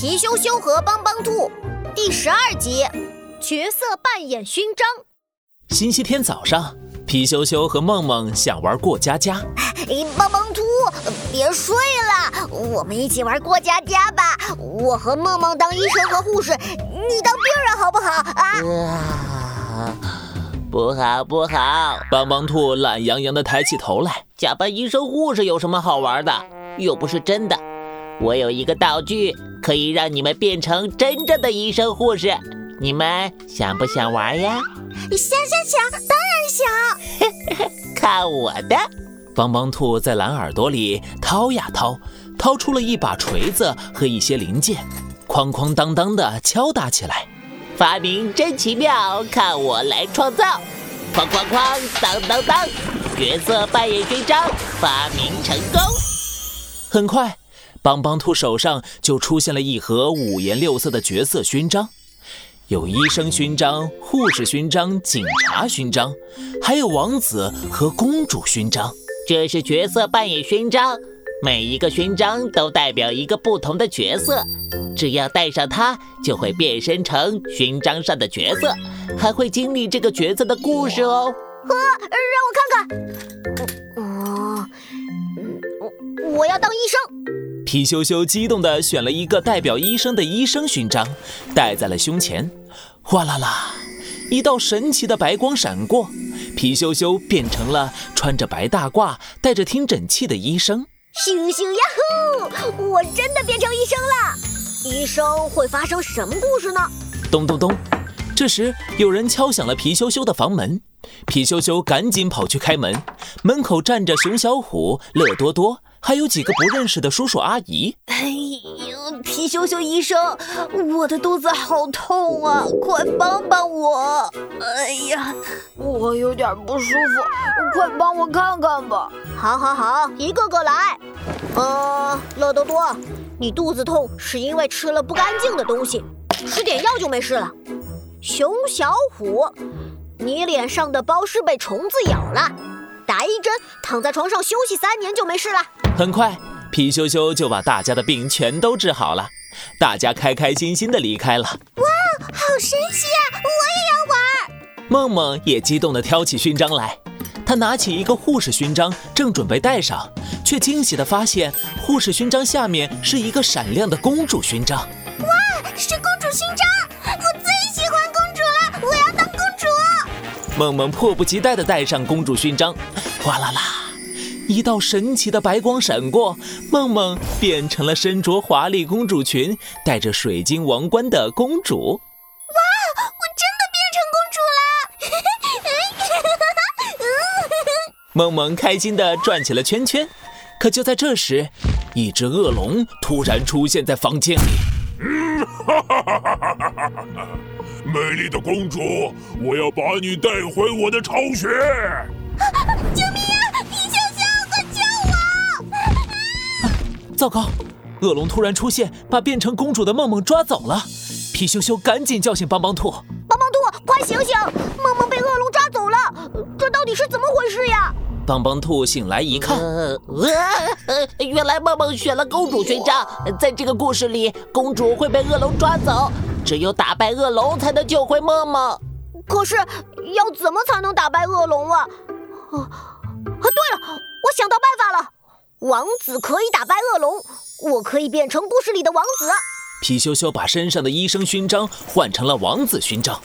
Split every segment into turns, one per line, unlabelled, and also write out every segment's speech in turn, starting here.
皮羞羞和帮帮兔第十二集角色扮演勋章。
星期天早上，皮羞羞和梦梦想玩过家家。
哎，帮帮兔，别睡了，我们一起玩过家家吧。我和梦梦当医生和护士，你当病人好不好
啊？不好不好！
帮帮兔懒洋洋地抬起头来，
假扮医生护士有什么好玩的？又不是真的。我有一个道具，可以让你们变成真正的医生护士。你们想不想玩呀？
想想想，当然
想！看我的！
帮帮兔在蓝耳朵里掏呀掏，掏出了一把锤子和一些零件，哐哐当当的敲打起来。
发明真奇妙，看我来创造！哐哐哐，当当当，角色扮演勋章发明成功。
很快。帮帮兔手上就出现了一盒五颜六色的角色勋章，有医生勋章、护士勋章、警察勋章，还有王子和公主勋章。
这是角色扮演勋章，每一个勋章都代表一个不同的角色，只要戴上它，就会变身成勋章上的角色，还会经历这个角色的故事哦。
呵，让我看看。哦，嗯，我要当医生。
皮羞羞激动地选了一个代表医生的医生勋章，戴在了胸前。哗啦啦，一道神奇的白光闪过，皮羞羞变成了穿着白大褂、带着听诊器的医生。
星星呀呼！我真的变成医生了。医生会发生什么故事呢？
咚咚咚，这时有人敲响了皮羞羞的房门。皮羞羞赶紧跑去开门，门口站着熊小虎、乐多多。还有几个不认识的叔叔阿姨。
哎呦，皮羞羞医生，我的肚子好痛啊，快帮帮我！哎呀，
我有点不舒服，快帮我看看吧。
好，好，好，一个个来。呃，乐多多，你肚子痛是因为吃了不干净的东西，吃点药就没事了。熊小虎，你脸上的包是被虫子咬了，打一针，躺在床上休息三年就没事了。
很快，皮羞羞就把大家的病全都治好了，大家开开心心的离开了。哇，
好神奇啊！我也要玩。
梦梦也激动地挑起勋章来，她拿起一个护士勋章，正准备戴上，却惊喜地发现护士勋章下面是一个闪亮的公主勋章。
哇，是公主勋章！我最喜欢公主了，我要当公主。
梦梦迫不及待地戴上公主勋章，哗啦啦。一道神奇的白光闪过，梦梦变成了身着华丽公主裙、戴着水晶王冠的公主。哇，
我真的变成公主
了！梦梦开心地转起了圈圈。可就在这时，一只恶龙突然出现在房间里。嗯，哈哈哈哈哈
哈！美丽的公主，我要把你带回我的巢穴！
救
糟糕！恶龙突然出现，把变成公主的梦梦抓走了。皮羞羞赶紧叫醒帮帮兔：“
帮帮兔，快醒醒！梦梦被恶龙抓走了，这到底是怎么回事呀？”
帮帮兔醒来一看，呃，
原来梦梦选了公主勋章。在这个故事里，公主会被恶龙抓走，只有打败恶龙才能救回梦梦。
可是要怎么才能打败恶龙啊？啊啊！对了，我想到办法了。王子可以打败恶龙，我可以变成故事里的王子。
皮羞羞把身上的医生勋章换成了王子勋章，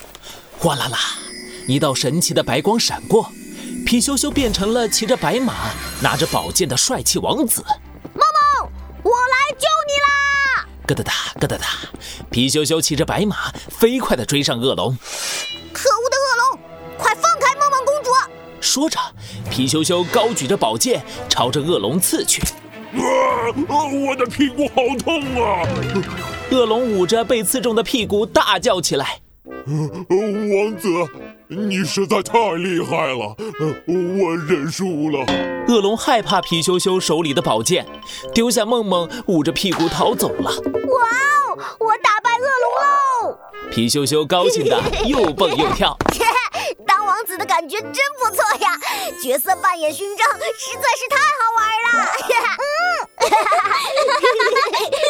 哗啦啦，一道神奇的白光闪过，皮羞羞变成了骑着白马、拿着宝剑的帅气王子。
梦梦，我来救你啦！
咯哒哒，咯哒哒，皮羞羞骑着白马飞快地追上恶龙。说着。皮羞羞高举着宝剑，朝着恶龙刺去。啊！
我的屁股好痛啊！
恶龙捂着被刺中的屁股，大叫起来。
王子，你实在太厉害了，我认输了。
恶龙害怕皮羞羞手里的宝剑，丢下梦梦，捂着屁股逃走了。哇
哦！我打败恶龙喽！
皮羞羞高兴的又蹦又跳。
感觉真不错呀！角色扮演勋章实在是太好玩了。嗯。